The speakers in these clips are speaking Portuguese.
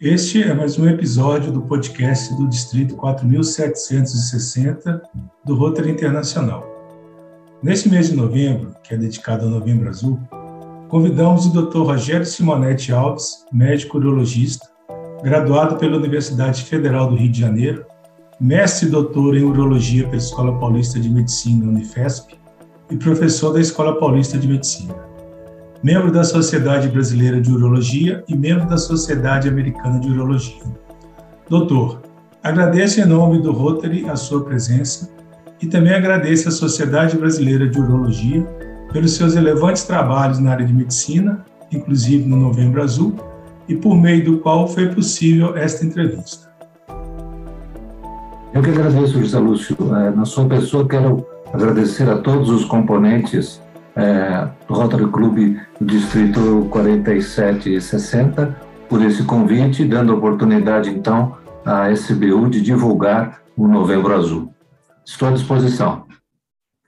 Este é mais um episódio do podcast do Distrito 4760 do Rotary Internacional. Neste mês de novembro, que é dedicado ao Novembro Azul, convidamos o Dr. Rogério Simonetti Alves, médico urologista, graduado pela Universidade Federal do Rio de Janeiro, mestre e doutor em urologia pela Escola Paulista de Medicina, Unifesp, e professor da Escola Paulista de Medicina membro da Sociedade Brasileira de Urologia e membro da Sociedade Americana de Urologia. Doutor, agradeço em nome do Rotary a sua presença e também agradeço à Sociedade Brasileira de Urologia pelos seus relevantes trabalhos na área de medicina, inclusive no Novembro Azul, e por meio do qual foi possível esta entrevista. Eu que agradeço, José Lúcio. É, na sua pessoa, quero agradecer a todos os componentes é, do Rotary Clube Distrito 4760 por esse convite, dando oportunidade então à SBU de divulgar o Novembro Azul. Estou à disposição.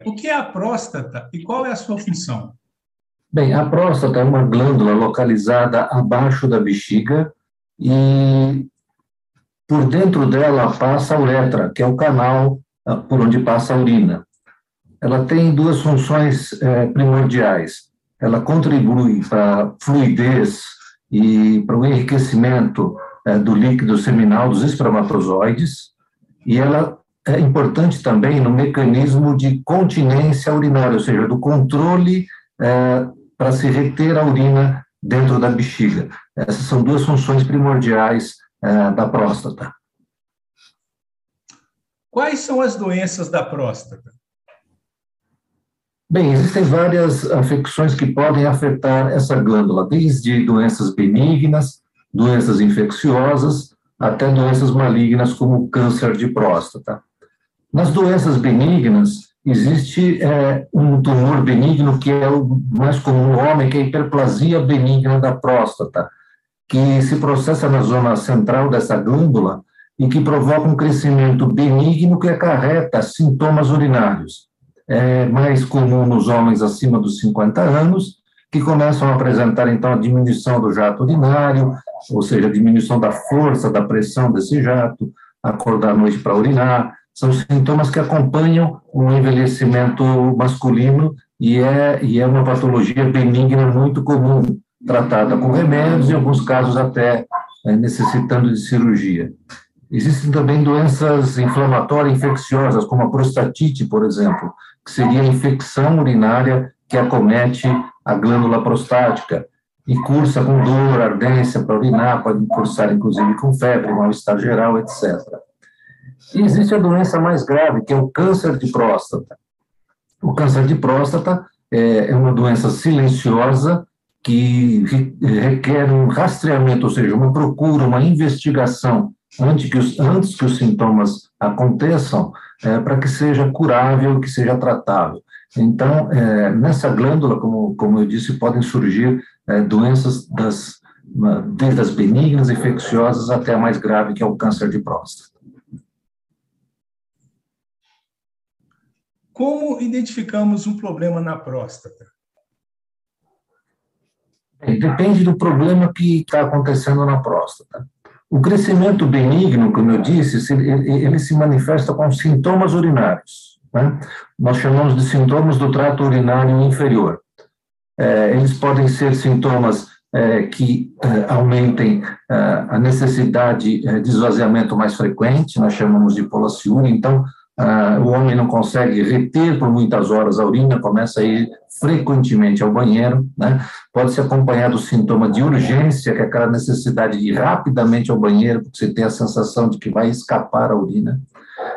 O que é a próstata e qual é a sua função? Bem, a próstata é uma glândula localizada abaixo da bexiga e por dentro dela passa a uretra, que é o canal ah, por onde passa a urina ela tem duas funções é, primordiais. Ela contribui para a fluidez e para o enriquecimento é, do líquido seminal dos espermatozoides, e ela é importante também no mecanismo de continência urinária, ou seja, do controle é, para se reter a urina dentro da bexiga. Essas são duas funções primordiais é, da próstata. Quais são as doenças da próstata? Bem, existem várias afecções que podem afetar essa glândula, desde doenças benignas, doenças infecciosas, até doenças malignas, como câncer de próstata. Nas doenças benignas, existe é, um tumor benigno que é o mais comum no homem, que é a hiperplasia benigna da próstata, que se processa na zona central dessa glândula e que provoca um crescimento benigno que acarreta sintomas urinários é mais comum nos homens acima dos 50 anos, que começam a apresentar, então, a diminuição do jato urinário, ou seja, a diminuição da força, da pressão desse jato, acordar à noite para urinar, são sintomas que acompanham o envelhecimento masculino e é, e é uma patologia benigna muito comum, tratada com remédios, em alguns casos até é, necessitando de cirurgia. Existem também doenças inflamatórias infecciosas, como a prostatite, por exemplo, que seria a infecção urinária que acomete a glândula prostática e cursa com dor, ardência para urinar, pode cursar inclusive com febre, mal-estar geral, etc. E existe a doença mais grave, que é o câncer de próstata. O câncer de próstata é, é uma doença silenciosa que requer um rastreamento, ou seja, uma procura, uma investigação antes que os, antes que os sintomas aconteçam, é, para que seja curável, que seja tratável. Então, é, nessa glândula, como, como eu disse, podem surgir é, doenças das, desde as benignas, infecciosas, até a mais grave, que é o câncer de próstata. Como identificamos um problema na próstata? Depende do problema que está acontecendo na próstata. O crescimento benigno, como eu disse, ele se manifesta com sintomas urinários. Né? Nós chamamos de sintomas do trato urinário inferior. É, eles podem ser sintomas é, que é, aumentem é, a necessidade é, de esvaziamento mais frequente, nós chamamos de polaciúria. Então, ah, o homem não consegue reter por muitas horas a urina, começa a ir frequentemente ao banheiro, né? Pode se acompanhar do sintoma de urgência, que é aquela necessidade de ir rapidamente ao banheiro, porque você tem a sensação de que vai escapar a urina.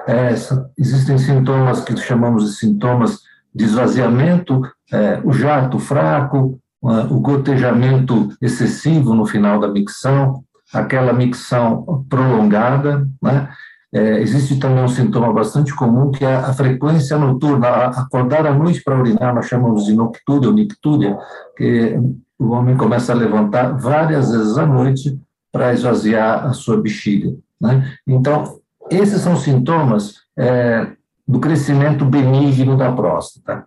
É, existem sintomas que chamamos de sintomas de esvaziamento, é, o jato fraco, o gotejamento excessivo no final da micção, aquela micção prolongada, né? É, existe também um sintoma bastante comum que é a frequência noturna, acordar à noite para urinar, nós chamamos de noctúria ou nictúria, que o homem começa a levantar várias vezes à noite para esvaziar a sua bexiga. Né? Então, esses são sintomas é, do crescimento benigno da próstata.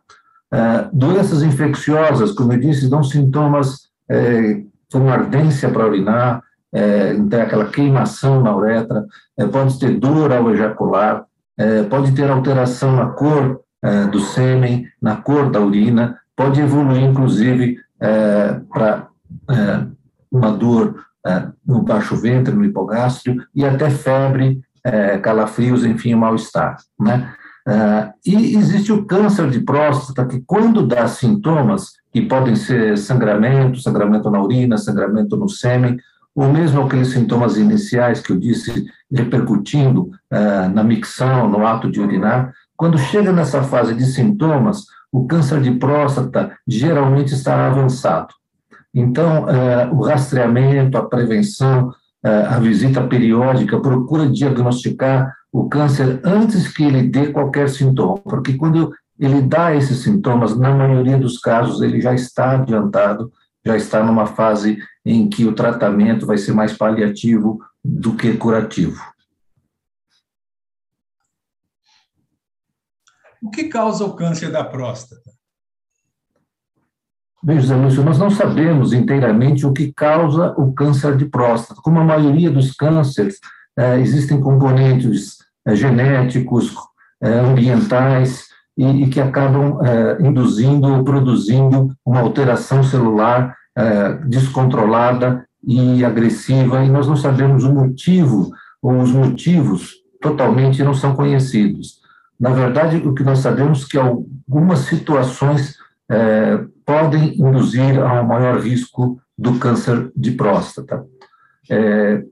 É, doenças infecciosas, como eu disse, dão sintomas é, como ardência para urinar, é, então aquela queimação na uretra, é, pode ter dor ao ejacular, é, pode ter alteração na cor é, do sêmen, na cor da urina, pode evoluir, inclusive, é, para é, uma dor no baixo ventre, no hipogástrio, e até febre, calafrios, enfim, mal-estar, né? E existe o câncer de próstata, que quando dá sintomas, que podem ser sangramento, sangramento na urina, sangramento no sêmen, ou mesmo aqueles sintomas iniciais que eu disse, repercutindo uh, na micção, no ato de urinar, quando chega nessa fase de sintomas, o câncer de próstata geralmente está avançado. Então, uh, o rastreamento, a prevenção, a visita periódica procura diagnosticar o câncer antes que ele dê qualquer sintoma, porque quando ele dá esses sintomas, na maioria dos casos, ele já está adiantado, já está numa fase em que o tratamento vai ser mais paliativo do que curativo. O que causa o câncer da próstata? Bem, José Lúcio, nós não sabemos inteiramente o que causa o câncer de próstata. Como a maioria dos cânceres, eh, existem componentes é, genéticos, é, ambientais, e, que acabam induzindo ou produzindo uma alteração celular descontrolada e agressiva, e nós não sabemos o motivo, ou os motivos totalmente não são conhecidos. Na verdade, o que nós sabemos é que algumas situações podem induzir a um maior risco do câncer de próstata. É,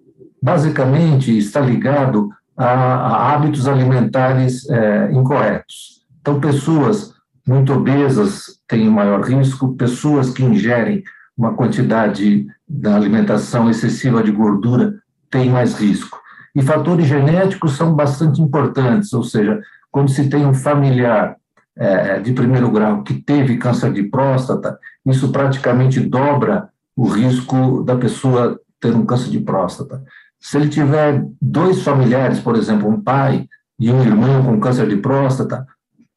basicamente, está ligado a, a hábitos alimentares é, incorretos. Então, pessoas muito obesas têm maior risco, pessoas que ingerem uma quantidade da alimentação excessiva de gordura têm mais risco. E fatores genéticos são bastante importantes, ou seja, quando se tem um familiar é, de primeiro grau que teve câncer de próstata, isso praticamente dobra o risco da pessoa ter um câncer de próstata. Se ele tiver dois familiares, por exemplo, um pai e um irmão com câncer de próstata,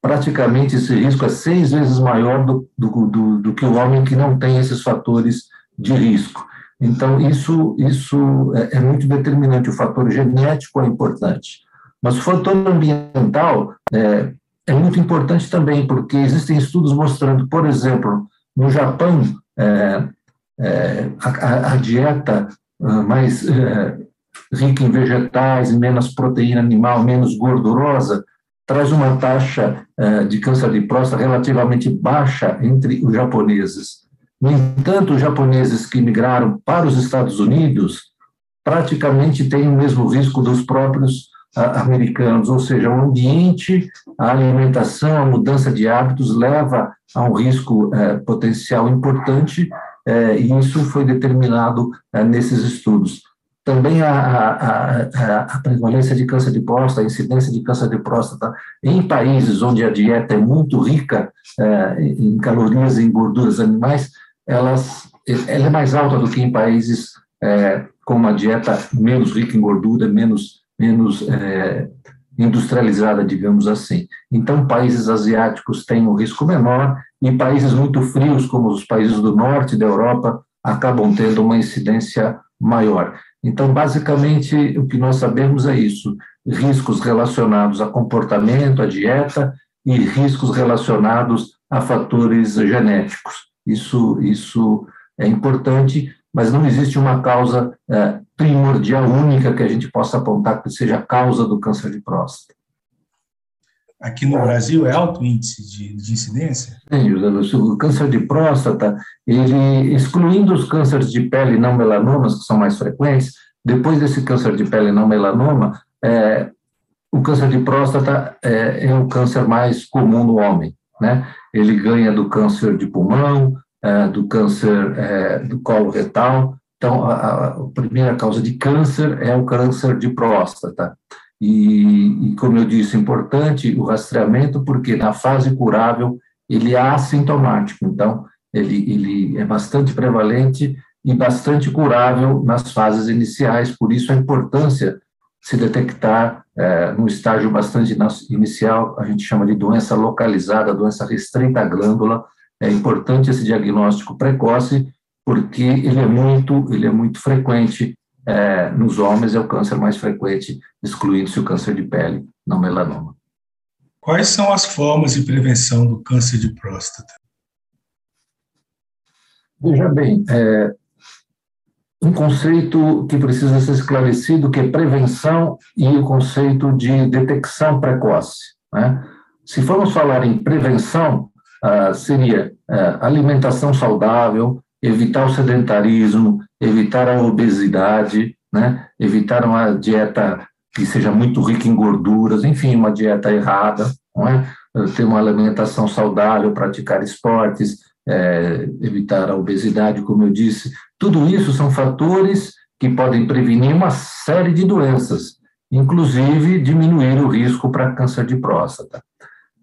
praticamente esse risco é seis vezes maior do, do, do, do que o homem que não tem esses fatores de risco. Então, isso, isso é, é, muito determinante. O fator genético é importante. Mas o fator ambiental é, é muito importante também, porque existem estudos mostrando, por exemplo, no Japão, é, é, a, a, dieta ah, mais é, rica em vegetais, menos proteína animal, menos gordurosa, traz uma taxa eh, de câncer de próstata relativamente baixa entre os japoneses. No entanto, os japoneses que migraram para os Estados Unidos praticamente têm o mesmo risco dos próprios ah, americanos, ou seja, o ambiente, a alimentação, a mudança de hábitos leva a um risco eh, potencial importante, eh, e isso foi determinado nesses estudos. Também a, a, a, a, prevalência de câncer de próstata, a incidência de câncer de próstata em países onde a dieta é muito rica é, em calorias e em gorduras animais, elas, ela é mais alta do que em países é, com uma dieta menos rica em gordura, menos, menos é, industrializada, digamos assim. Então, países asiáticos têm um risco menor e países muito frios, como os países do norte da Europa, acabam tendo uma incidência maior. Então, basicamente, o que nós sabemos é isso: riscos relacionados a comportamento, a dieta, e riscos relacionados a fatores genéticos. Isso, isso é importante, mas não existe uma causa é, primordial única que a gente possa apontar que seja a causa do câncer de próstata. Aqui no Brasil é alto índice de, de incidência? Sim, o câncer de próstata, ele, excluindo os cânceres de pele não melanomas, que são mais frequentes, depois desse câncer de pele não melanoma, é, o câncer de próstata é, é, o câncer mais comum no homem, né? Ele ganha do câncer de pulmão, é, do câncer é, do colo retal. Então, a, a, primeira causa de câncer é o câncer de próstata. E, e, como eu disse, importante o rastreamento, porque na fase curável ele é assintomático, então ele, ele é bastante prevalente e bastante curável nas fases iniciais, por isso a importância se detectar é, no estágio bastante inicial, a gente chama de doença localizada, doença restrita à glândula, é importante esse diagnóstico precoce, porque ele é muito, ele é muito frequente é, nos homens é o câncer mais frequente, excluindo-se o câncer de pele, não melanoma. Quais são as formas de prevenção do câncer de próstata? Veja bem, é, um conceito que precisa ser esclarecido, que é prevenção e o conceito de detecção precoce. Né? Se formos falar em prevenção, ah, seria ah, alimentação saudável, evitar o sedentarismo, evitar a obesidade, né? evitar uma dieta que seja muito rica em gorduras, enfim, uma dieta errada, não é? ter uma alimentação saudável, praticar esportes, é, evitar a obesidade, como eu disse. Tudo isso são fatores que podem prevenir uma série de doenças, inclusive diminuir o risco para câncer de próstata.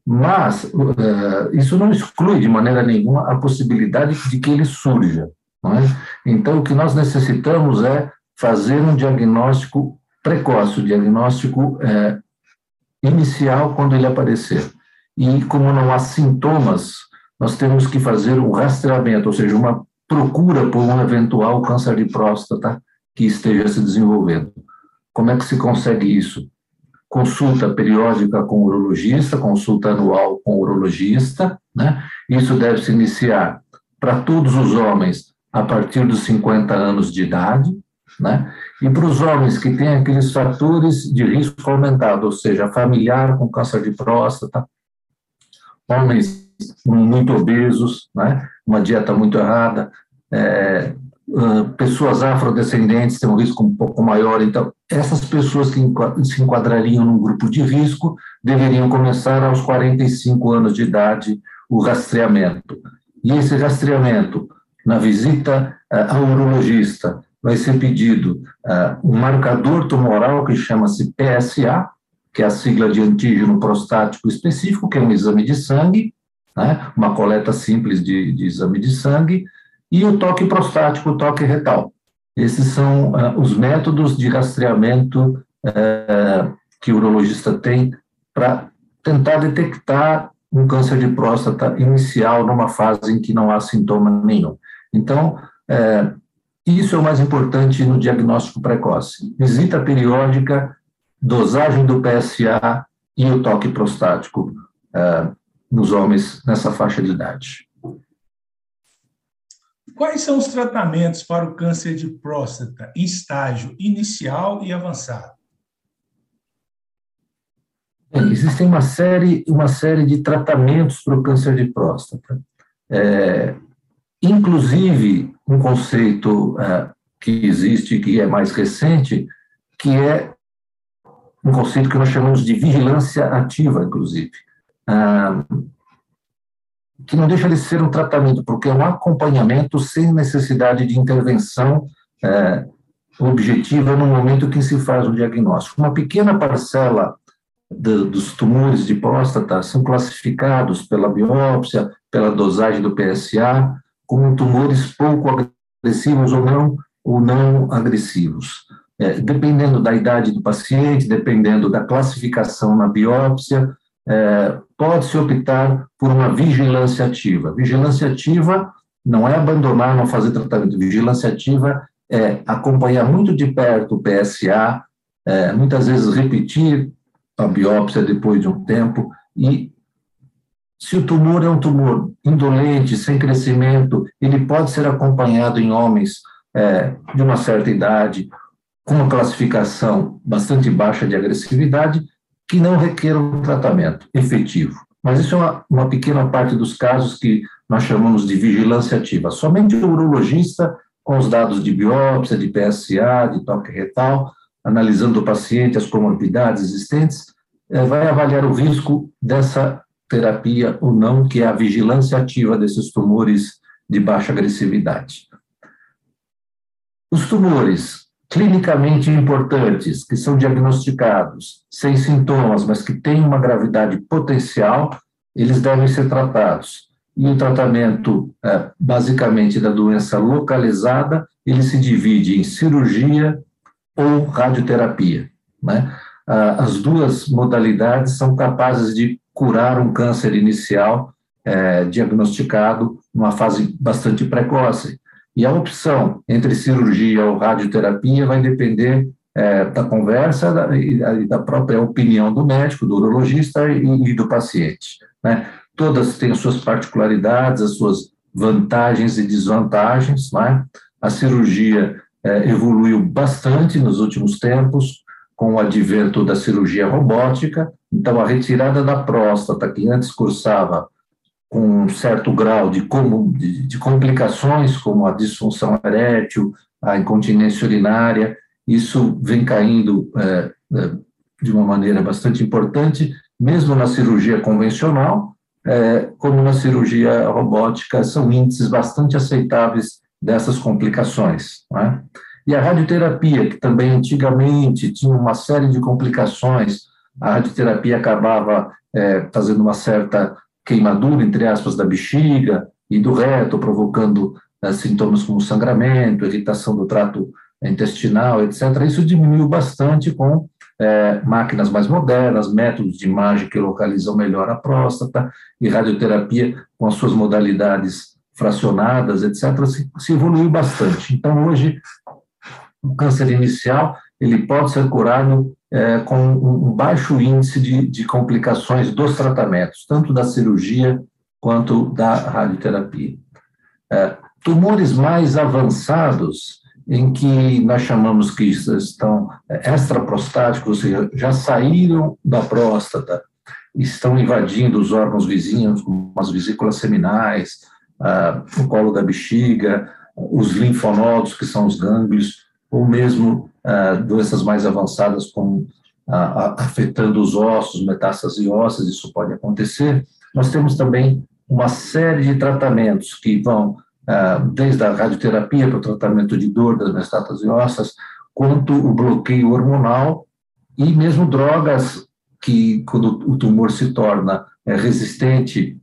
Mas uh, isso não exclui de maneira nenhuma a possibilidade de que ele surja. É? Então, o que nós necessitamos é fazer um diagnóstico precoce, o diagnóstico é, inicial quando ele aparecer. E como não há sintomas, nós temos que fazer um rastreamento, ou seja, uma procura por um eventual câncer de próstata que esteja se desenvolvendo. Como é que se consegue isso? Consulta periódica com o urologista, consulta anual com o urologista, né? Isso deve se iniciar para todos os homens a partir dos 50 anos de idade, né? E para os homens que têm aqueles fatores de risco aumentado, ou seja, familiar com câncer de próstata, homens muito obesos, né? uma dieta muito errada, é, pessoas afrodescendentes têm um risco um pouco maior. Então, essas pessoas que se enquadrariam num grupo de risco deveriam começar aos 45 anos de idade o rastreamento. E esse rastreamento, na visita ao urologista, vai ser pedido um marcador tumoral que chama-se PSA, que é a sigla de antígeno prostático específico, que é um exame de sangue, né? uma coleta simples de, de, exame de sangue, e o toque prostático, o toque retal. Esses são uh, os métodos de rastreamento uh, que o urologista tem para tentar detectar um câncer de próstata inicial numa fase em que não há sintoma nenhum. Então, uh, isso é o mais importante no diagnóstico precoce. Visita periódica, dosagem do PSA e o toque prostático nos homens nessa faixa de idade. Quais são os tratamentos para o câncer de próstata em estágio inicial e avançado? Existem uma série, uma série de tratamentos para o câncer de próstata. É, inclusive, um conceito é, que existe, que é mais recente, que é um conceito que nós chamamos de vigilância ativa, inclusive ah, que não deixa de ser um tratamento, porque é um acompanhamento sem necessidade de intervenção é, objetiva no momento que se faz o diagnóstico. Uma pequena parcela dos tumores de próstata são classificados pela biópsia, pela dosagem do PSA, como tumores pouco agressivos ou não, ou não agressivos. É, dependendo da idade do paciente, dependendo da classificação na biópsia, é, pode-se optar por uma vigilância ativa. Vigilância ativa não é abandonar, não fazer tratamento. Vigilância ativa é acompanhar muito de perto o PSA, é, muitas vezes repetir a biópsia depois de um tempo e se o tumor é um tumor indolente, sem crescimento, ele pode ser acompanhado em homens é, de uma certa idade, com uma classificação bastante baixa de agressividade, que não requeram um tratamento efetivo. Mas isso é uma, uma pequena parte dos casos que nós chamamos de vigilância ativa. Somente o urologista, com os dados de biópsia, de PSA, de toque retal, analisando o paciente, as comorbidades existentes, eh, vai avaliar o risco dessa terapia ou não, que é a vigilância ativa desses tumores de baixa agressividade. Os tumores clinicamente importantes, que são diagnosticados sem sintomas, mas que têm uma gravidade potencial, eles devem ser tratados. E o tratamento, é, basicamente, da doença localizada, ele se divide em cirurgia ou radioterapia. Né? As duas modalidades são capazes de curar um câncer inicial é, diagnosticado numa fase bastante precoce. E a opção entre cirurgia ou radioterapia vai depender é, da conversa da, e da própria opinião do médico, do urologista e, e do paciente. Né? Todas têm as suas particularidades, as suas vantagens e desvantagens. Né? A cirurgia é, evoluiu bastante nos últimos tempos, com o advento da cirurgia robótica. Então, a retirada da próstata, que antes cursava com um certo grau de, como, de, de complicações, como a disfunção erétil, a incontinência urinária, isso vem caindo é, é, de uma maneira bastante importante, mesmo na cirurgia convencional, é, como na cirurgia robótica, são índices bastante aceitáveis dessas complicações. É? E a radioterapia, que também antigamente tinha uma série de complicações, a radioterapia acabava é, fazendo uma certa queimadura, entre aspas, da bexiga e do reto, provocando é, sintomas como sangramento, irritação do trato intestinal, etc. Isso diminuiu bastante com é, máquinas mais modernas, métodos de imagem que localizam melhor a próstata e radioterapia com as suas modalidades fracionadas, etc., se, se evoluiu bastante. Então, hoje, o câncer inicial ele pode ser curado é, com um baixo índice de, de complicações dos tratamentos, tanto da cirurgia quanto da radioterapia. É, tumores mais avançados, em que nós chamamos que estão extraprostáticos, ou seja, já saíram da próstata, estão invadindo os órgãos vizinhos, como as vesículas seminais, o colo da bexiga, os linfonodos, que são os gânglios, ou mesmo doenças mais avançadas, como ah, afetando os ossos, metástase ósseas, isso pode acontecer. Nós temos também uma série de tratamentos que vão ah, desde a radioterapia para o tratamento de dor das metástases ósseas, quanto o bloqueio hormonal e mesmo drogas que, quando o tumor se torna é, resistente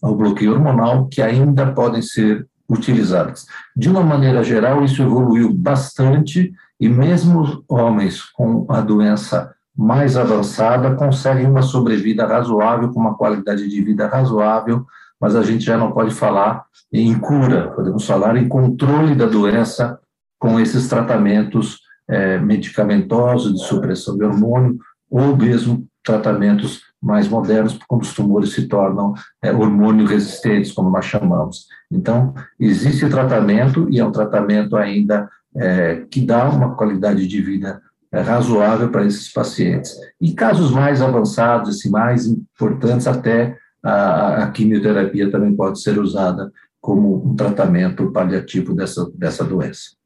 ao bloqueio hormonal, que ainda podem ser utilizadas. De uma maneira geral, isso evoluiu bastante e mesmo homens com a doença mais avançada conseguem uma sobrevida razoável, com uma qualidade de vida razoável, mas a gente já não pode falar em cura, podemos falar em controle da doença com esses tratamentos é, medicamentosos de supressão de hormônio ou mesmo tratamentos mais modernos, quando os tumores se tornam é, hormônio resistentes, como nós chamamos. Então, existe tratamento e é um tratamento ainda é, que dá uma qualidade de vida razoável para esses pacientes. E casos mais avançados, assim, mais importantes, até a, a, quimioterapia também pode ser usada como um tratamento paliativo dessa, dessa doença.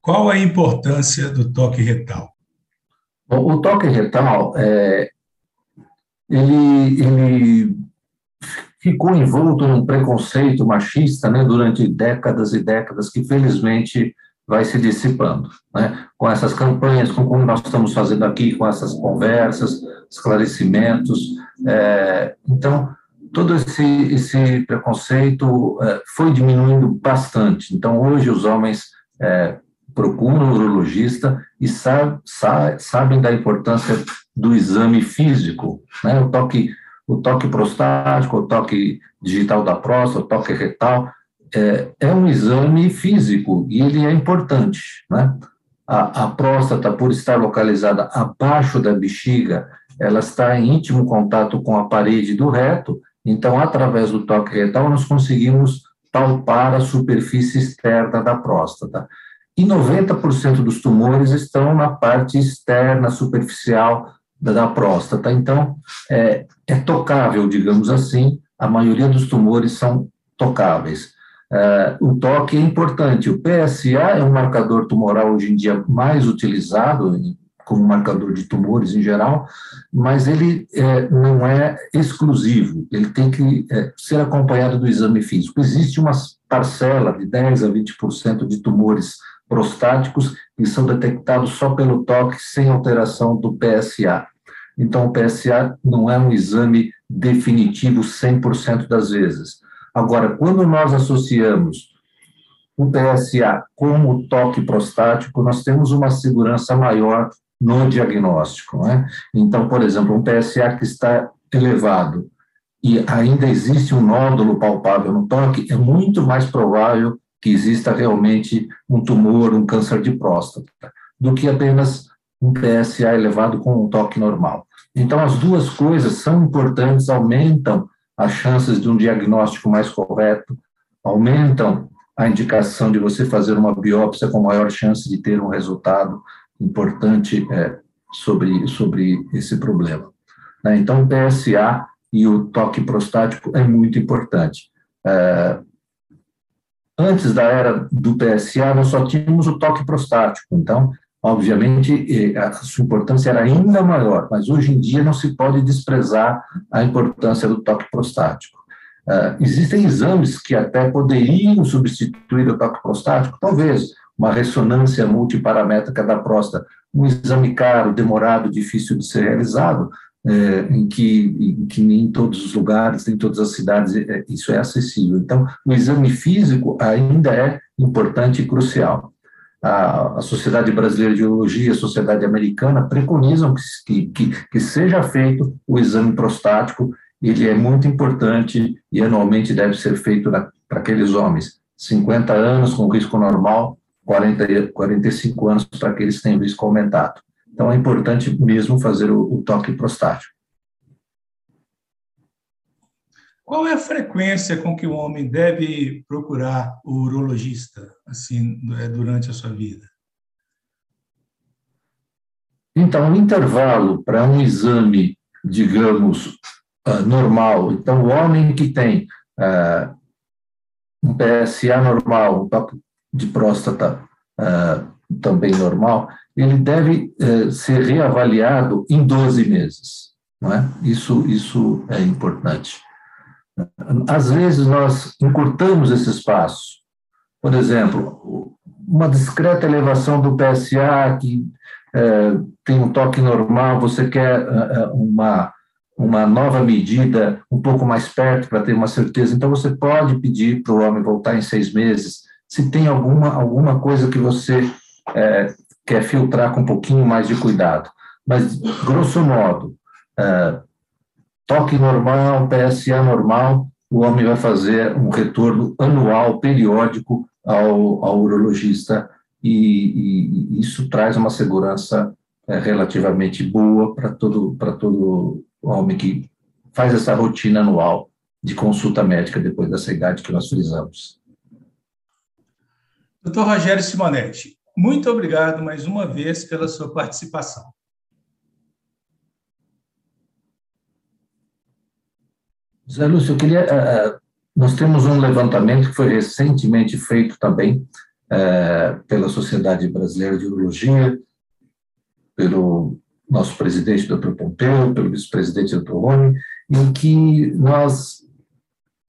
Qual a importância do toque retal? Bom, o toque retal, é, ele, ele ficou envolto num preconceito machista né, durante décadas e décadas, que felizmente vai se dissipando, né? com essas campanhas, com como nós estamos fazendo aqui, com essas conversas, esclarecimentos. É, então, todo esse, esse preconceito é, foi diminuindo bastante. Então, hoje os homens é, procuram um urologista e sa, sa, sabem da importância do exame físico, né? o, toque, o toque prostático, o toque digital da próstata, o toque retal, é, é um exame físico e ele é importante, né? A, a próstata, por estar localizada abaixo da bexiga, ela está em íntimo contato com a parede do reto, então, através do toque retal, nós conseguimos palpar a superfície externa da próstata. E 90% dos tumores estão na parte externa, superficial da, próstata. Então, é, é tocável, digamos assim, a maioria dos tumores são tocáveis. Uh, o toque é importante. O PSA é um marcador tumoral hoje em dia mais utilizado como marcador de tumores em geral, mas ele é, não é exclusivo, ele tem que é, ser acompanhado do exame físico. Existe uma parcela de 10 a 20% de tumores prostáticos que são detectados só pelo toque, sem alteração do PSA. Então, o PSA não é um exame definitivo 100% das vezes Agora, quando nós associamos o PSA com o toque prostático, nós temos uma segurança maior no diagnóstico. Né? Então, por exemplo, um PSA que está elevado e ainda existe um nódulo palpável no toque, é muito mais provável que exista realmente um tumor, um câncer de próstata, do que apenas um PSA elevado com um toque normal. Então, as duas coisas são importantes, aumentam as chances de um diagnóstico mais correto, aumentam a indicação de você fazer uma biópsia com maior chance de ter um resultado importante é, sobre, sobre esse problema. Né? Então, o PSA e o toque prostático é muito importante. É, antes da era do PSA, nós só tínhamos o toque prostático, então, obviamente, a sua importância era ainda maior, mas hoje em dia não se pode desprezar a importância do toque prostático. Uh, existem exames que até poderiam substituir o toque prostático, talvez uma ressonância multiparamétrica da próstata, um exame caro, demorado, difícil de ser realizado, é, em, que, em que em todos os lugares, em todas as cidades, é, isso é acessível. Então, o exame físico ainda é importante e crucial. A, a Sociedade Brasileira de Urologia, a Sociedade Americana preconizam que, que, que seja feito o exame prostático, ele é muito importante e anualmente deve ser feito para aqueles homens 50 anos com risco normal, 40, 45 anos para aqueles que têm risco aumentado. Então, é importante mesmo fazer o, o toque prostático. Qual é a frequência com que o homem deve procurar o urologista assim é, durante a sua vida? Então, o intervalo para um exame, digamos, ah, normal. Então, o homem que tem uh, um PSA normal, um toque de próstata uh, também normal, ele deve eh, ser reavaliado em 12 meses. Não é? isso, isso é importante. Às vezes nós encurtamos esse espaço. Por exemplo, uma discreta elevação do PSA que eh, tem um toque normal, você quer eh, uma, uma nova medida um pouco mais perto para ter uma certeza, então você pode pedir para o homem voltar em seis meses, se tem alguma, alguma coisa que você é, quer filtrar com um pouquinho mais de cuidado. Mas, grosso modo, é, toque normal, PSA normal, o homem vai fazer um retorno anual, periódico, ao, ao urologista, e, e, isso traz uma segurança é, relativamente boa para todo, todo homem que faz essa rotina anual de consulta médica depois dessa idade que nós frisamos. Doutor Rogério Simonetti, muito obrigado mais uma vez pela sua participação. Zé Lúcio, eu queria. Uh, nós temos um levantamento que foi recentemente feito também uh, pela Sociedade Brasileira de Urologia, pelo nosso presidente, Dr. Pompeu, pelo vice-presidente, Dr. Rony, em que nós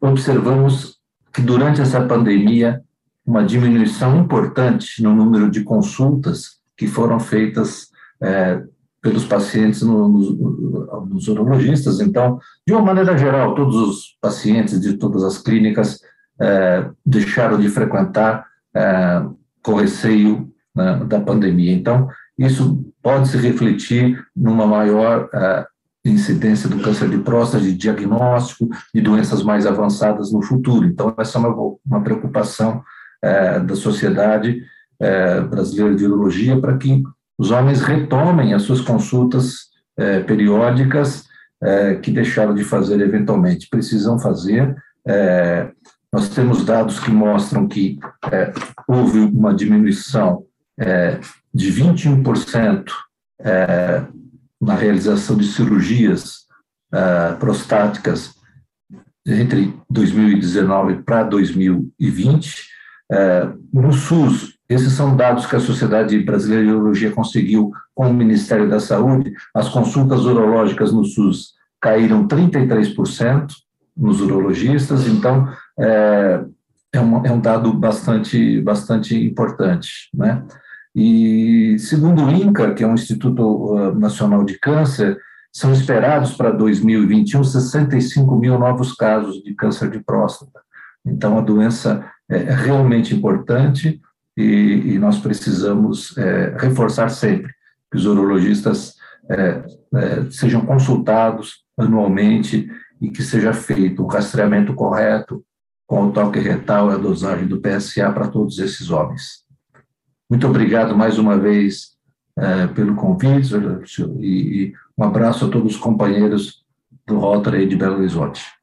observamos que durante essa pandemia uma diminuição importante no número de consultas que foram feitas é, pelos pacientes no, no, nos urologistas. Então, de uma maneira geral, todos os pacientes de todas as clínicas é, deixaram de frequentar é, com receio né, da pandemia. Então, isso pode se refletir numa maior é, incidência do câncer de próstata, de diagnóstico de doenças mais avançadas no futuro. Então, essa é uma, uma preocupação é, da Sociedade é, Brasileira de Urologia para que os homens retomem as suas consultas é, periódicas é, que deixaram de fazer eventualmente. Precisam fazer. É, nós temos dados que mostram que é, houve uma diminuição de 21% na realização de cirurgias prostáticas entre 2019 para 2020, é, no SUS, esses são dados que a Sociedade Brasileira de Urologia conseguiu com o Ministério da Saúde. As consultas urológicas no SUS caíram 33% nos urologistas, então é, é, um, é um dado bastante, bastante importante. Né? E segundo o INCA, que é o Instituto uh, Nacional de Câncer, são esperados para 2021 65 mil novos casos de câncer de próstata. Então, a doença é, é realmente importante e, e nós precisamos é, reforçar sempre que os urologistas é, é, sejam consultados anualmente e que seja feito um rastreamento correto com o toque retal e a dosagem do PSA para todos esses homens. Muito obrigado mais uma vez é, pelo convite e, e um abraço a todos os companheiros do Rotary de Belo Horizonte.